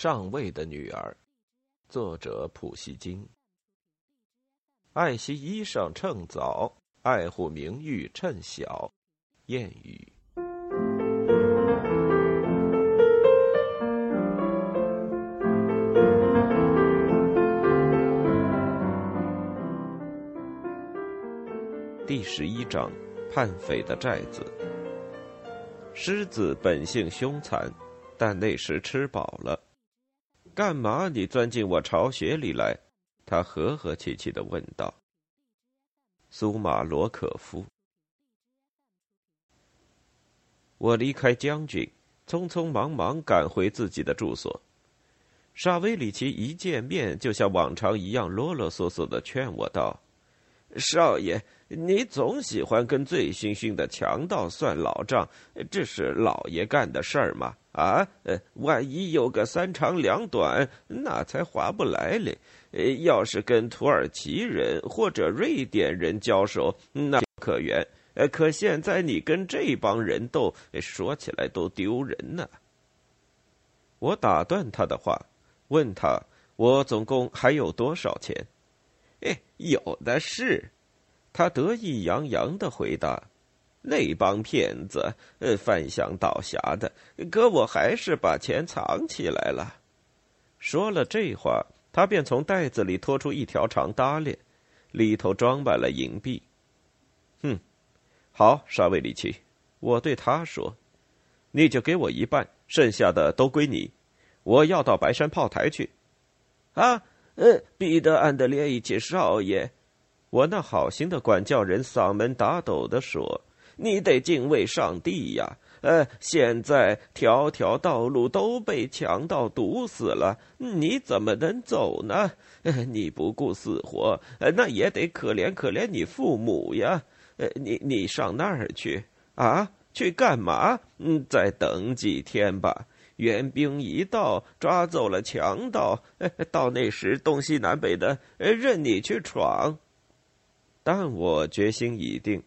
上尉的女儿，作者普希金。爱惜衣裳趁早，爱护名誉趁小。谚语。第十一章：叛匪的寨子。狮子本性凶残，但那时吃饱了。干嘛你钻进我巢穴里来？他和和气气的问道。苏马罗可夫。我离开将军，匆匆忙忙赶回自己的住所。沙威里奇一见面，就像往常一样啰啰嗦嗦的劝我道：“少爷，你总喜欢跟醉醺醺的强盗算老账，这是老爷干的事儿吗？”啊，呃，万一有个三长两短，那才划不来嘞。呃，要是跟土耳其人或者瑞典人交手，那可原。呃，可现在你跟这帮人斗，说起来都丢人呢。我打断他的话，问他：“我总共还有多少钱？”哎，有的是。他得意洋洋的回答。那帮骗子，呃，翻箱倒匣的，可我还是把钱藏起来了。说了这话，他便从袋子里拖出一条长搭链，里头装满了银币。哼，好，沙维里奇，我对他说：“你就给我一半，剩下的都归你。我要到白山炮台去。”啊，呃，彼得安德烈一起少爷，我那好心的管教人嗓门打抖的说。你得敬畏上帝呀！呃，现在条条道路都被强盗堵死了，你怎么能走呢？你不顾死活，那也得可怜可怜你父母呀！呃，你你上那儿去啊？去干嘛？嗯，再等几天吧。援兵一到，抓走了强盗，到那时东西南北的任你去闯。但我决心已定。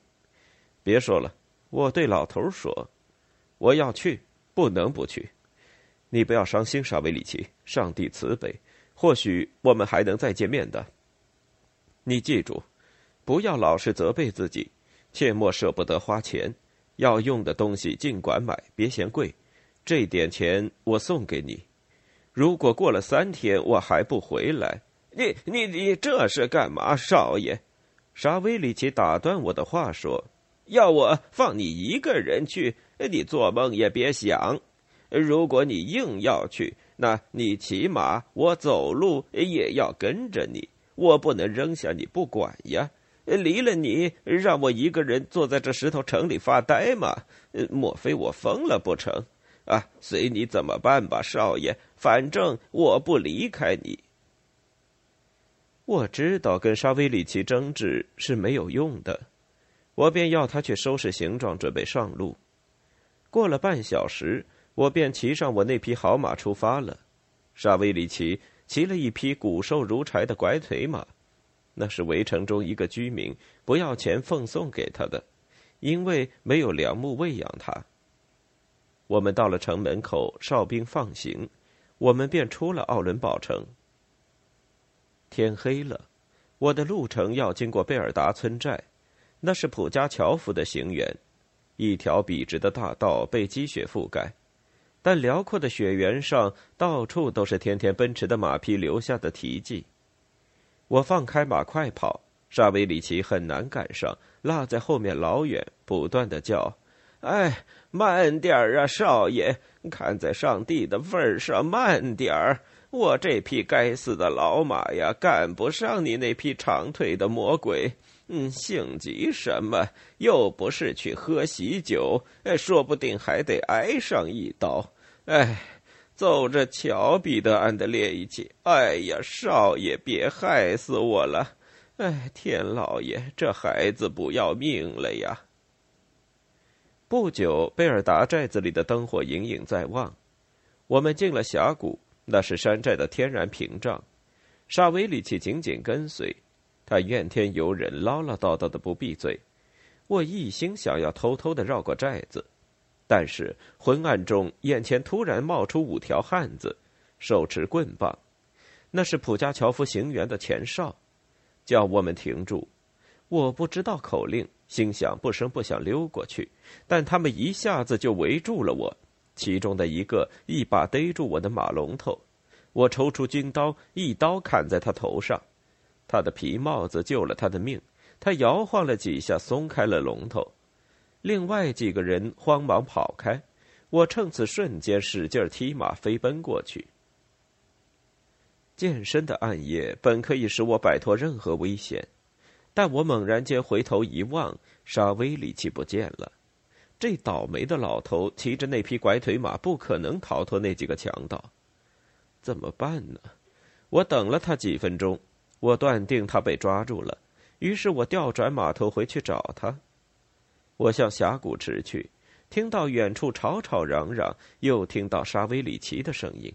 别说了，我对老头说：“我要去，不能不去。你不要伤心，沙维里奇，上帝慈悲，或许我们还能再见面的。你记住，不要老是责备自己，切莫舍不得花钱。要用的东西尽管买，别嫌贵。这点钱我送给你。如果过了三天我还不回来，你你你这是干嘛，少爷？”沙威里奇打断我的话说。要我放你一个人去，你做梦也别想。如果你硬要去，那你骑马，我走路也要跟着你。我不能扔下你不管呀！离了你，让我一个人坐在这石头城里发呆吗？莫非我疯了不成？啊，随你怎么办吧，少爷。反正我不离开你。我知道跟沙威里奇争执是没有用的。我便要他去收拾行装，准备上路。过了半小时，我便骑上我那匹好马出发了。沙威里奇骑了一匹骨瘦如柴的拐腿马，那是围城中一个居民不要钱奉送给他的，因为没有良木喂养他。我们到了城门口，哨兵放行，我们便出了奥伦堡城。天黑了，我的路程要经过贝尔达村寨。那是普加乔夫的行辕，一条笔直的大道被积雪覆盖，但辽阔的雪原上到处都是天天奔驰的马匹留下的蹄迹。我放开马快跑，沙维里奇很难赶上，落在后面老远，不断的叫：“哎，慢点儿啊，少爷！看在上帝的份上，慢点儿！我这匹该死的老马呀，赶不上你那匹长腿的魔鬼。”嗯，性急什么？又不是去喝喜酒，说不定还得挨上一刀。哎，走着瞧，彼得安德烈一起。哎呀，少爷，别害死我了！哎，天老爷，这孩子不要命了呀！不久，贝尔达寨子里的灯火隐隐在望。我们进了峡谷，那是山寨的天然屏障。沙维里奇紧紧跟随。他怨天尤人，唠唠叨叨的不闭嘴。我一心想要偷偷的绕过寨子，但是昏暗中，眼前突然冒出五条汉子，手持棍棒，那是普加乔夫行员的前哨，叫我们停住。我不知道口令，心想不声不响溜过去，但他们一下子就围住了我。其中的一个一把逮住我的马龙头，我抽出军刀，一刀砍在他头上。他的皮帽子救了他的命，他摇晃了几下，松开了龙头。另外几个人慌忙跑开，我趁此瞬间使劲踢马飞奔过去。健身的暗夜本可以使我摆脱任何危险，但我猛然间回头一望，沙威里奇不见了。这倒霉的老头骑着那匹拐腿马，不可能逃脱那几个强盗。怎么办呢？我等了他几分钟。我断定他被抓住了，于是我调转马头回去找他。我向峡谷驰去，听到远处吵吵嚷嚷，又听到沙威里奇的声音。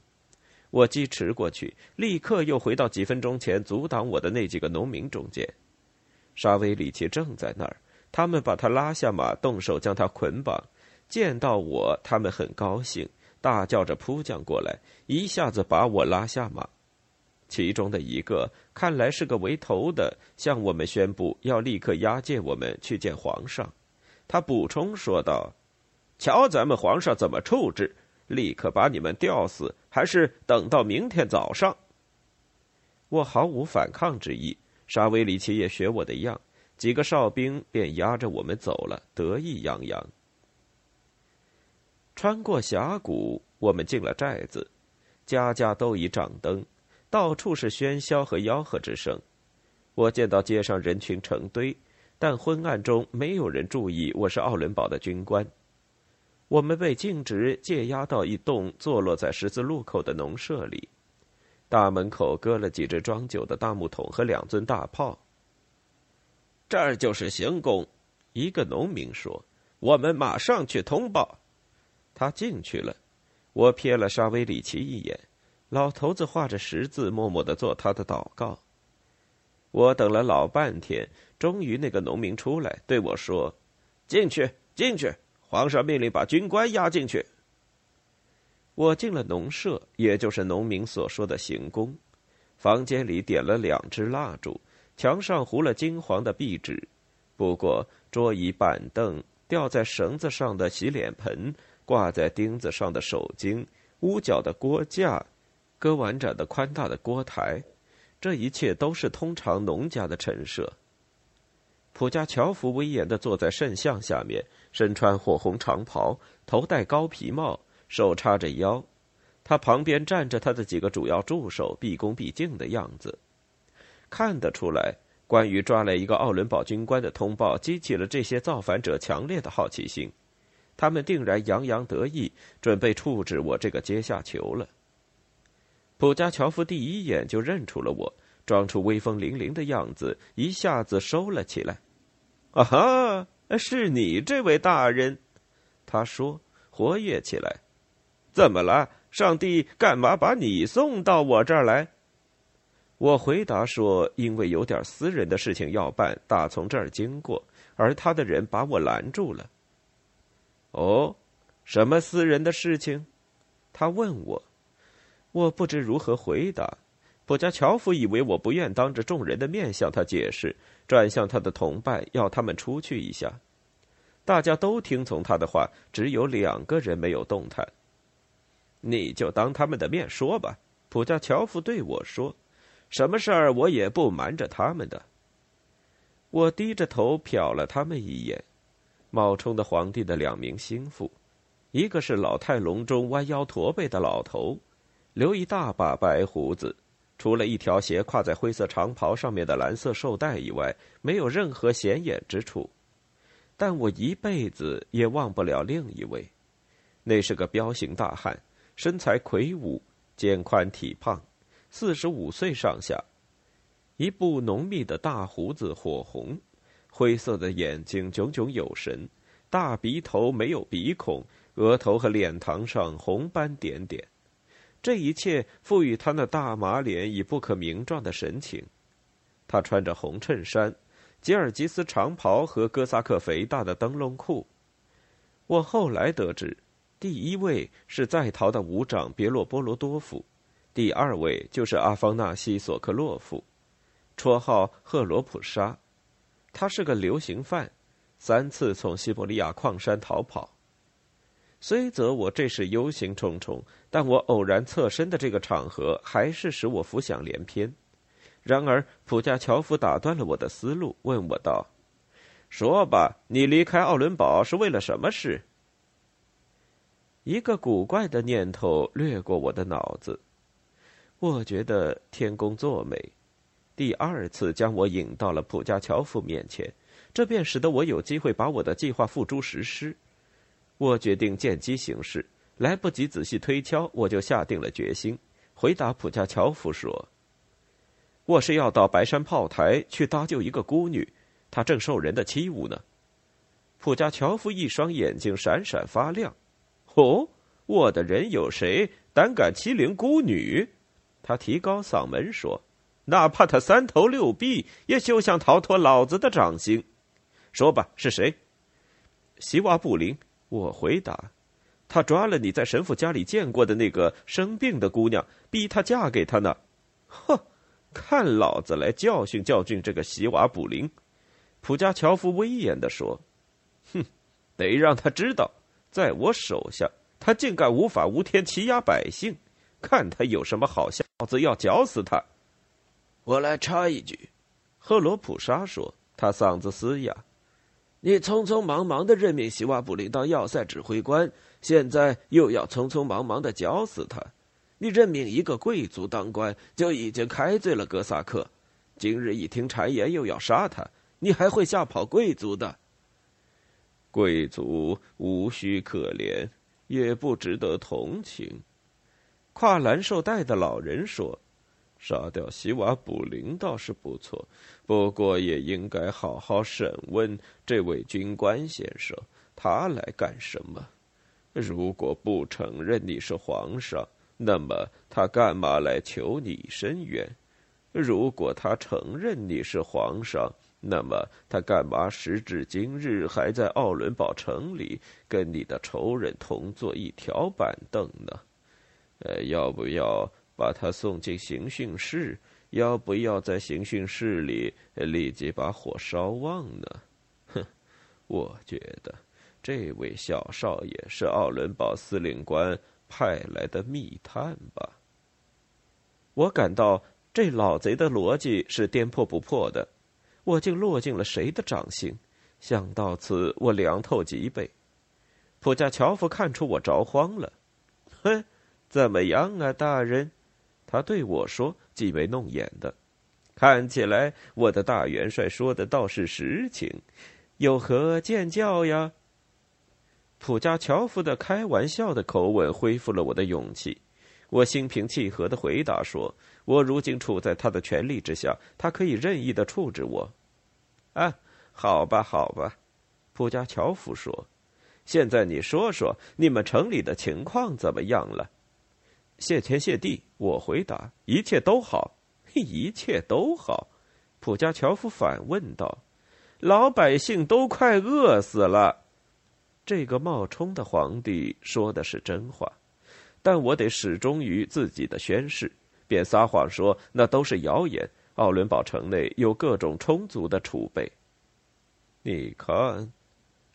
我疾驰过去，立刻又回到几分钟前阻挡我的那几个农民中间。沙威里奇正在那儿，他们把他拉下马，动手将他捆绑。见到我，他们很高兴，大叫着扑将过来，一下子把我拉下马。其中的一个看来是个为头的，向我们宣布要立刻押解我们去见皇上。他补充说道：“瞧咱们皇上怎么处置，立刻把你们吊死，还是等到明天早上？”我毫无反抗之意。沙威里奇也学我的样，几个哨兵便押着我们走了，得意洋洋。穿过峡谷，我们进了寨子，家家都已掌灯。到处是喧嚣和吆喝之声，我见到街上人群成堆，但昏暗中没有人注意我是奥伦堡的军官。我们被径直借押到一栋坐落在十字路口的农舍里，大门口搁了几只装酒的大木桶和两尊大炮。这儿就是行宫，一个农民说：“我们马上去通报。”他进去了，我瞥了沙威里奇一眼。老头子画着十字，默默的做他的祷告。我等了老半天，终于那个农民出来对我说：“进去，进去！皇上命令把军官押进去。”我进了农舍，也就是农民所说的行宫。房间里点了两支蜡烛，墙上糊了金黄的壁纸。不过桌椅板凳、吊在绳子上的洗脸盆、挂在钉子上的手巾、屋角的锅架。割完整的宽大的锅台，这一切都是通常农家的陈设。普加乔夫威严的坐在圣像下面，身穿火红长袍，头戴高皮帽，手叉着腰。他旁边站着他的几个主要助手，毕恭毕敬的样子。看得出来，关于抓来一个奥伦堡军官的通报，激起了这些造反者强烈的好奇心。他们定然洋洋得意，准备处置我这个阶下囚了。普加乔夫第一眼就认出了我，装出威风凛凛的样子，一下子收了起来。“啊哈，是你这位大人！”他说，活跃起来。“怎么了？上帝干嘛把你送到我这儿来？”我回答说：“因为有点私人的事情要办，打从这儿经过，而他的人把我拦住了。”“哦，什么私人的事情？”他问我。我不知如何回答，普加乔夫以为我不愿当着众人的面向他解释，转向他的同伴要他们出去一下。大家都听从他的话，只有两个人没有动弹。你就当他们的面说吧，普加乔夫对我说：“什么事儿我也不瞒着他们的。”我低着头瞟了他们一眼，冒充的皇帝的两名心腹，一个是老态龙钟、弯腰驼背的老头。留一大把白胡子，除了一条斜挎在灰色长袍上面的蓝色绶带以外，没有任何显眼之处。但我一辈子也忘不了另一位，那是个彪形大汉，身材魁梧，肩宽体胖，四十五岁上下，一部浓密的大胡子火红，灰色的眼睛炯炯有神，大鼻头没有鼻孔，额头和脸膛上红斑点点。这一切赋予他那大马脸以不可名状的神情。他穿着红衬衫、吉尔吉斯长袍和哥萨克肥大的灯笼裤。我后来得知，第一位是在逃的武长别洛波罗多夫，第二位就是阿方纳西·索克洛夫，绰号赫罗普沙，他是个流刑犯，三次从西伯利亚矿山逃跑。虽则我这时忧心忡忡，但我偶然侧身的这个场合，还是使我浮想联翩。然而普加乔夫打断了我的思路，问我道：“说吧，你离开奥伦堡是为了什么事？”一个古怪的念头掠过我的脑子，我觉得天公作美，第二次将我引到了普加乔夫面前，这便使得我有机会把我的计划付诸实施。我决定见机行事，来不及仔细推敲，我就下定了决心，回答普加乔夫说：“我是要到白山炮台去搭救一个孤女，她正受人的欺侮呢。”普加乔夫一双眼睛闪闪发亮。哦，我的人有谁胆敢欺凌孤女？他提高嗓门说：“哪怕他三头六臂，也休想逃脱老子的掌心。”说吧，是谁？希瓦布林。我回答：“他抓了你在神父家里见过的那个生病的姑娘，逼她嫁给他呢。”哼，看老子来教训教训这个希瓦布林！普加乔夫威严地说：“哼，得让他知道。”在我手下，他竟敢无法无天欺压百姓，看他有什么好笑！老子要绞死他！我来插一句，赫罗普沙说，他嗓子嘶哑：“你匆匆忙忙的任命希瓦布林当要塞指挥官，现在又要匆匆忙忙的绞死他。你任命一个贵族当官，就已经开罪了哥萨克。今日一听谗言，又要杀他，你还会吓跑贵族的？”贵族无需可怜，也不值得同情。挎蓝绶带的老人说：“杀掉希瓦卜林倒是不错，不过也应该好好审问这位军官先生，他来干什么？如果不承认你是皇上，那么他干嘛来求你伸冤？如果他承认你是皇上，”那么他干嘛时至今日还在奥伦堡城里跟你的仇人同坐一条板凳呢？呃，要不要把他送进刑讯室？要不要在刑讯室里立即把火烧旺呢？哼，我觉得这位小少爷是奥伦堡司令官派来的密探吧？我感到这老贼的逻辑是颠破不破的。我竟落进了谁的掌心？想到此，我凉透脊背。普加乔夫看出我着慌了，哼，怎么样啊，大人？他对我说，挤眉弄眼的。看起来我的大元帅说的倒是实情，有何见教呀？普加乔夫的开玩笑的口吻恢复了我的勇气。我心平气和的回答说：“我如今处在他的权力之下，他可以任意的处置我。”啊，好吧，好吧，普加乔夫说：“现在你说说，你们城里的情况怎么样了？”谢天谢地，我回答：“一切都好，一切都好。”普加乔夫反问道：“老百姓都快饿死了。”这个冒充的皇帝说的是真话。但我得始终于自己的宣誓，便撒谎说那都是谣言。奥伦堡城内有各种充足的储备。你看，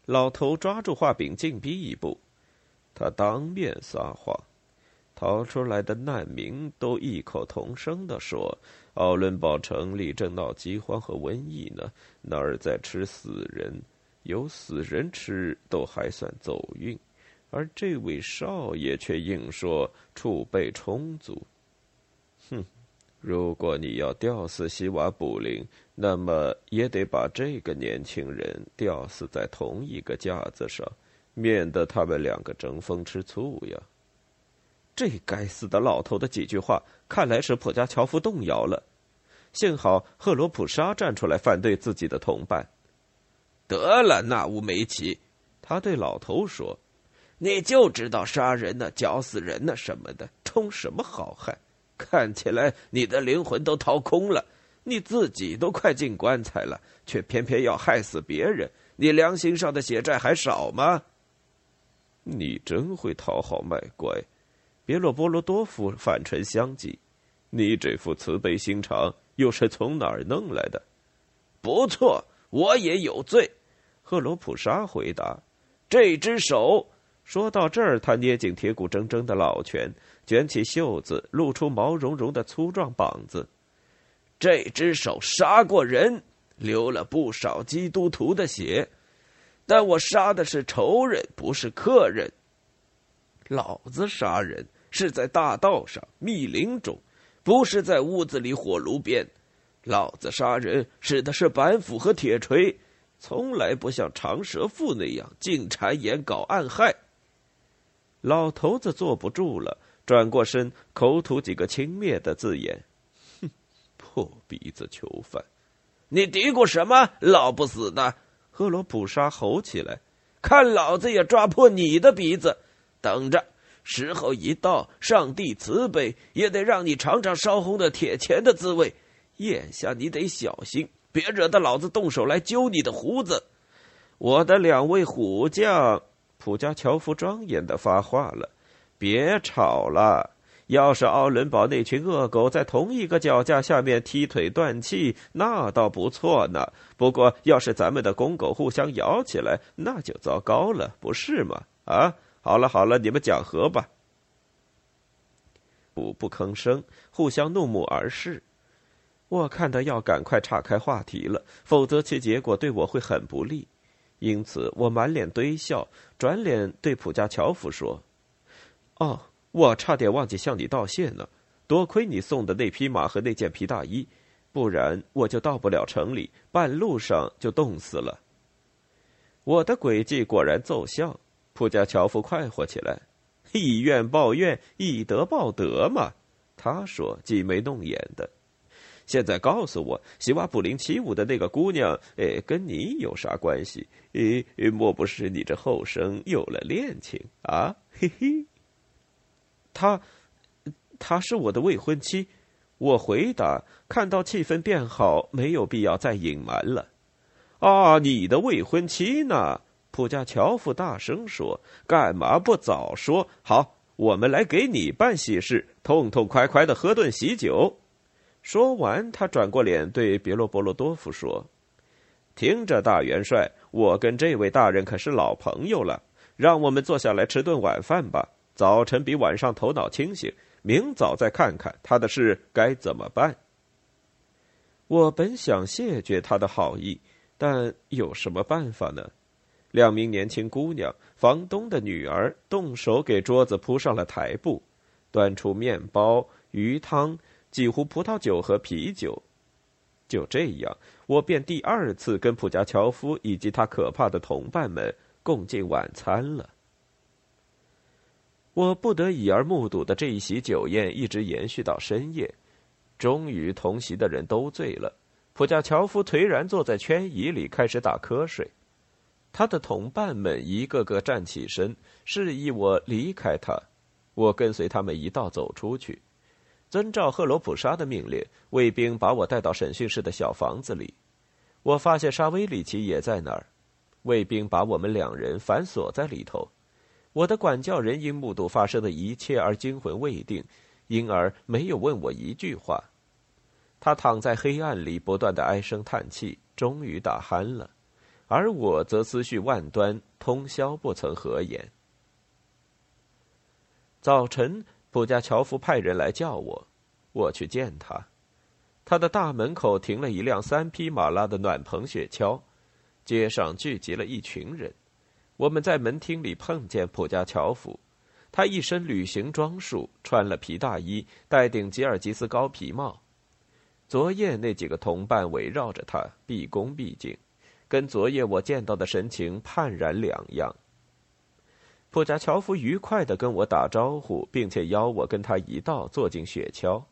老头抓住画柄，进逼一步，他当面撒谎。逃出来的难民都异口同声地说：“奥伦堡城里正闹饥荒和瘟疫呢，那儿在吃死人，有死人吃都还算走运。”而这位少爷却硬说储备充足。哼，如果你要吊死希瓦卜林，那么也得把这个年轻人吊死在同一个架子上，免得他们两个争风吃醋呀。这该死的老头的几句话，看来使普加乔夫动摇了。幸好赫罗普沙站出来反对自己的同伴。得了，纳乌梅奇，他对老头说。你就知道杀人呢、绞死人呢什么的，充什么好汉？看起来你的灵魂都掏空了，你自己都快进棺材了，却偏偏要害死别人，你良心上的血债还少吗？你真会讨好卖乖，别洛波罗多夫反唇相讥：“你这副慈悲心肠又是从哪儿弄来的？”不错，我也有罪。赫罗普沙回答：“这只手。”说到这儿，他捏紧铁骨铮铮的老拳，卷起袖子，露出毛茸茸的粗壮膀子。这只手杀过人，流了不少基督徒的血，但我杀的是仇人，不是客人。老子杀人是在大道上、密林中，不是在屋子里火炉边。老子杀人使的是板斧和铁锤，从来不像长舌妇那样进谗言搞暗害。老头子坐不住了，转过身，口吐几个轻蔑的字眼：“哼，破鼻子囚犯！你嘀咕什么？老不死的！”赫罗普沙吼起来：“看老子也抓破你的鼻子！等着，时候一到，上帝慈悲，也得让你尝尝烧红的铁钳的滋味。眼下你得小心，别惹得老子动手来揪你的胡子。我的两位虎将。”普加乔夫庄严的发话了：“别吵了！要是奥伦堡那群恶狗在同一个脚架下面踢腿断气，那倒不错呢。不过，要是咱们的公狗互相咬起来，那就糟糕了，不是吗？啊，好了好了，你们讲和吧。”不不吭声，互相怒目而视。我看到要赶快岔开话题了，否则其结果对我会很不利。因此，我满脸堆笑，转脸对普加乔夫说：“哦，我差点忘记向你道谢呢。多亏你送的那匹马和那件皮大衣，不然我就到不了城里，半路上就冻死了。”我的诡计果然奏效，普加乔夫快活起来：“以怨报怨，以德报德嘛。”他说，挤眉弄眼的。现在告诉我，希瓦布林起舞的那个姑娘，哎，跟你有啥关系？诶，莫不是你这后生有了恋情啊？嘿嘿。她，她是我的未婚妻。我回答，看到气氛变好，没有必要再隐瞒了。啊，你的未婚妻呢？普加乔夫大声说：“干嘛不早说？好，我们来给你办喜事，痛痛快快的喝顿喜酒。”说完，他转过脸对别罗波罗多夫说：“听着，大元帅，我跟这位大人可是老朋友了，让我们坐下来吃顿晚饭吧。早晨比晚上头脑清醒，明早再看看他的事该怎么办。”我本想谢绝他的好意，但有什么办法呢？两名年轻姑娘，房东的女儿，动手给桌子铺上了台布，端出面包、鱼汤。几壶葡萄酒和啤酒，就这样，我便第二次跟普加乔夫以及他可怕的同伴们共进晚餐了。我不得已而目睹的这一席酒宴一直延续到深夜，终于同席的人都醉了。普加乔夫颓然坐在圈椅里开始打瞌睡，他的同伴们一个个站起身，示意我离开他。我跟随他们一道走出去。遵照赫罗普沙的命令，卫兵把我带到审讯室的小房子里。我发现沙威里奇也在那儿，卫兵把我们两人反锁在里头。我的管教人因目睹发生的一切而惊魂未定，因而没有问我一句话。他躺在黑暗里，不断的唉声叹气，终于打鼾了，而我则思绪万端，通宵不曾合眼。早晨。普加乔夫派人来叫我，我去见他。他的大门口停了一辆三匹马拉的暖棚雪橇，街上聚集了一群人。我们在门厅里碰见普加乔夫，他一身旅行装束，穿了皮大衣，戴顶吉尔吉斯高皮帽。昨夜那几个同伴围绕着他，毕恭毕敬，跟昨夜我见到的神情判然两样。普加乔夫愉快的跟我打招呼，并且邀我跟他一道坐进雪橇。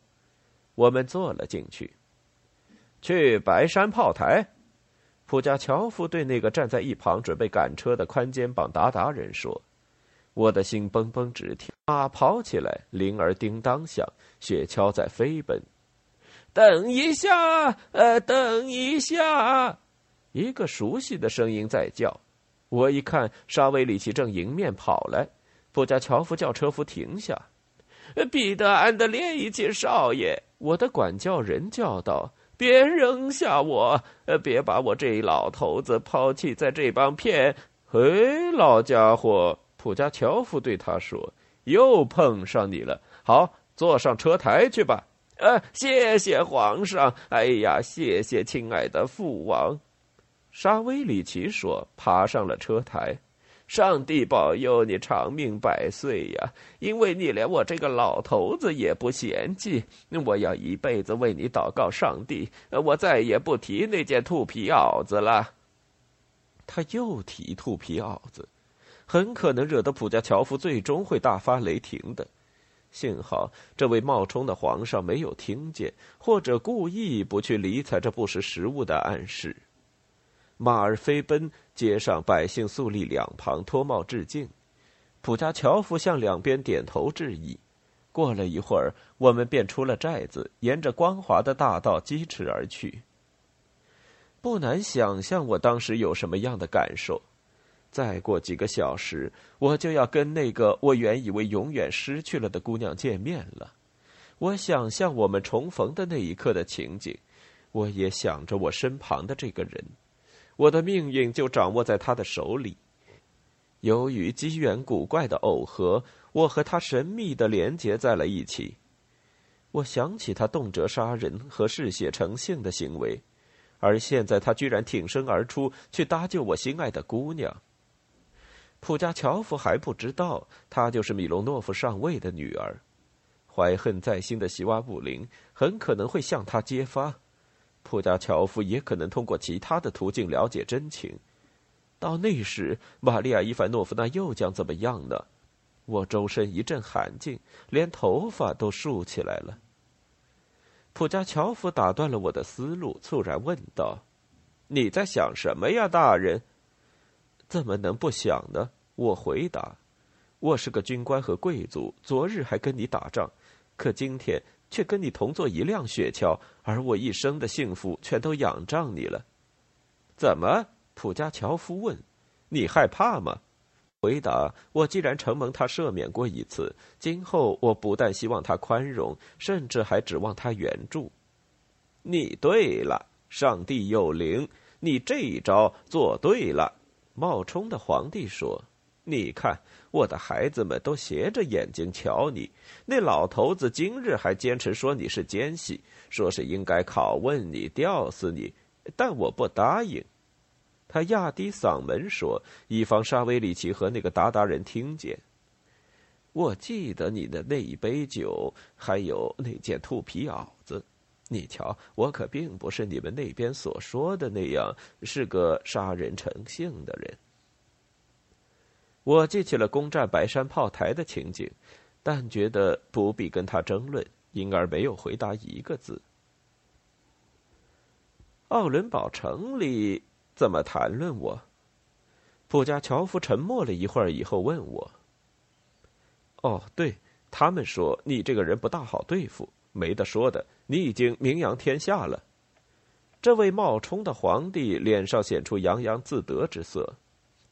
我们坐了进去。去白山炮台，普加乔夫对那个站在一旁准备赶车的宽肩膀达达人说：“我的心蹦蹦直跳。”马跑起来，铃儿叮当响，雪橇在飞奔。等一下，呃，等一下，一个熟悉的声音在叫。我一看，沙威里奇正迎面跑来，布加乔夫叫车夫停下。彼得安德烈一奇少爷，我的管教人叫道：“别扔下我，呃，别把我这老头子抛弃在这帮骗。”嘿，老家伙，普加乔夫对他说：“又碰上你了。好，坐上车台去吧。”呃，谢谢皇上。哎呀，谢谢亲爱的父王。沙威里奇说，爬上了车台。上帝保佑你长命百岁呀！因为你连我这个老头子也不嫌弃，我要一辈子为你祷告上帝。我再也不提那件兔皮袄子了。他又提兔皮袄子，很可能惹得普加乔夫最终会大发雷霆的。幸好这位冒充的皇上没有听见，或者故意不去理睬这不识时务的暗示。马儿飞奔，街上百姓肃立两旁脱帽致敬。普加乔夫向两边点头致意。过了一会儿，我们便出了寨子，沿着光滑的大道疾驰而去。不难想象我当时有什么样的感受。再过几个小时，我就要跟那个我原以为永远失去了的姑娘见面了。我想象我们重逢的那一刻的情景，我也想着我身旁的这个人。我的命运就掌握在他的手里。由于机缘古怪的耦合，我和他神秘的连结在了一起。我想起他动辄杀人和嗜血成性的行为，而现在他居然挺身而出去搭救我心爱的姑娘。普加乔夫还不知道，她就是米隆诺夫上尉的女儿。怀恨在心的希瓦布林很可能会向他揭发。普加乔夫也可能通过其他的途径了解真情。到那时，玛利亚·伊凡诺夫娜又将怎么样呢？我周身一阵寒劲，连头发都竖起来了。普加乔夫打断了我的思路，猝然问道：“你在想什么呀，大人？”“怎么能不想呢？”我回答：“我是个军官和贵族，昨日还跟你打仗，可今天……”却跟你同坐一辆雪橇，而我一生的幸福全都仰仗你了。怎么？普加乔夫问。你害怕吗？回答：我既然承蒙他赦免过一次，今后我不但希望他宽容，甚至还指望他援助。你对了，上帝有灵，你这一招做对了。冒充的皇帝说：“你看。”我的孩子们都斜着眼睛瞧你，那老头子今日还坚持说你是奸细，说是应该拷问你、吊死你，但我不答应。他压低嗓门说，以防沙威里奇和那个达达人听见。我记得你的那一杯酒，还有那件兔皮袄子。你瞧，我可并不是你们那边所说的那样，是个杀人成性的人。我记起了攻占白山炮台的情景，但觉得不必跟他争论，因而没有回答一个字。奥伦堡城里怎么谈论我？普加乔夫沉默了一会儿以后问我：“哦，对他们说你这个人不大好对付，没得说的，你已经名扬天下了。”这位冒充的皇帝脸上显出洋洋自得之色。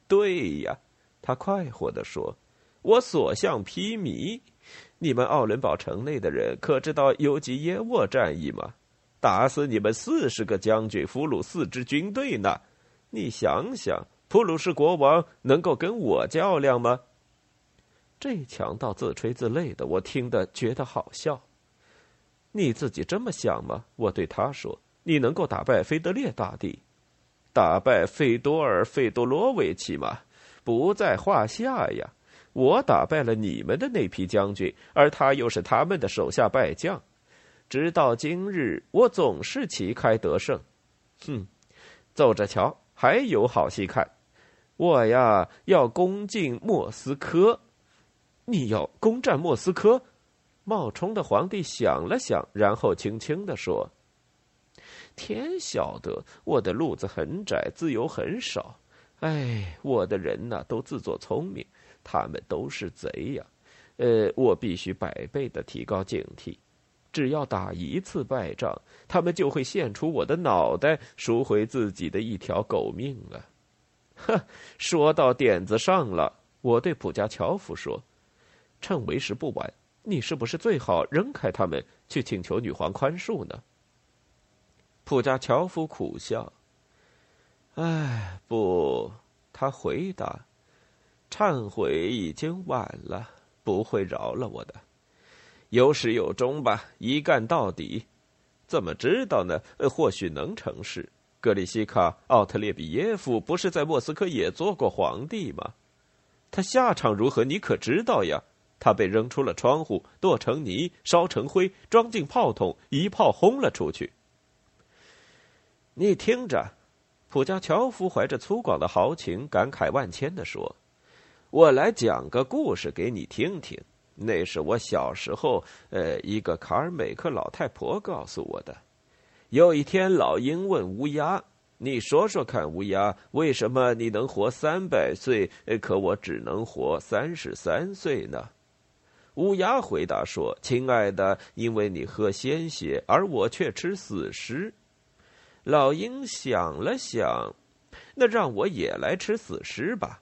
对呀。他快活地说：“我所向披靡。你们奥伦堡城内的人可知道尤吉耶沃战役吗？打死你们四十个将军，俘虏四支军队呢！你想想，普鲁士国王能够跟我较量吗？”这强盗自吹自擂的，我听得觉得好笑。你自己这么想吗？我对他说：“你能够打败菲德烈大帝，打败费多尔·费多罗维奇吗？”不在话下呀！我打败了你们的那批将军，而他又是他们的手下败将。直到今日，我总是旗开得胜。哼，走着瞧，还有好戏看。我呀，要攻进莫斯科。你要攻占莫斯科？冒充的皇帝想了想，然后轻轻的说：“天晓得，我的路子很窄，自由很少。”哎，我的人呐，都自作聪明，他们都是贼呀！呃，我必须百倍的提高警惕。只要打一次败仗，他们就会献出我的脑袋，赎回自己的一条狗命啊！哼，说到点子上了，我对普加乔夫说：“趁为时不晚，你是不是最好扔开他们，去请求女皇宽恕呢？普加乔夫苦笑：“哎，不。”他回答：“忏悔已经晚了，不会饶了我的。有始有终吧，一干到底。怎么知道呢？或许能成事。格里西卡·奥特列比耶夫不是在莫斯科也做过皇帝吗？他下场如何？你可知道呀？他被扔出了窗户，剁成泥，烧成灰，装进炮筒，一炮轰了出去。你听着。”普加乔夫怀着粗犷的豪情，感慨万千的说：“我来讲个故事给你听听。那是我小时候，呃，一个卡尔美克老太婆告诉我的。有一天，老鹰问乌鸦：‘你说说看，乌鸦，为什么你能活三百岁，可我只能活三十三岁呢？’乌鸦回答说：‘亲爱的，因为你喝鲜血，而我却吃死尸。’”老鹰想了想，那让我也来吃死尸吧。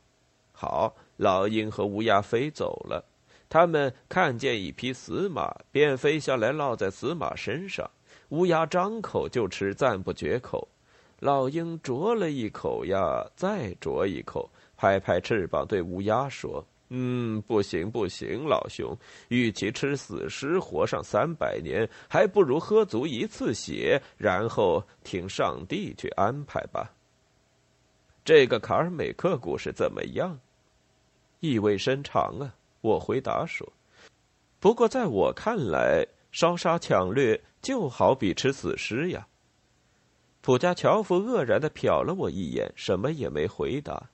好，老鹰和乌鸦飞走了。他们看见一匹死马，便飞下来落在死马身上。乌鸦张口就吃，赞不绝口。老鹰啄了一口呀，再啄一口，拍拍翅膀对乌鸦说。嗯，不行不行，老兄，与其吃死尸活上三百年，还不如喝足一次血，然后听上帝去安排吧。这个卡尔美克故事怎么样？意味深长啊！我回答说。不过在我看来，烧杀抢掠就好比吃死尸呀。普加乔夫愕然的瞟了我一眼，什么也没回答。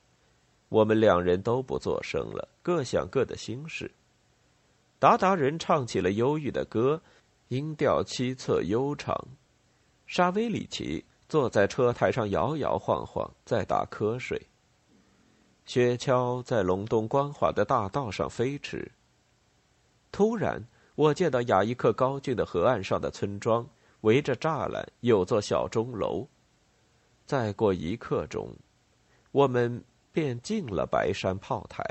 我们两人都不作声了，各想各的心事。达达人唱起了忧郁的歌，音调凄恻悠长。沙威里奇坐在车台上摇摇晃晃，在打瞌睡。雪橇在隆冬光滑的大道上飞驰。突然，我见到雅伊克高峻的河岸上的村庄，围着栅栏有座小钟楼。再过一刻钟，我们。便进了白山炮台。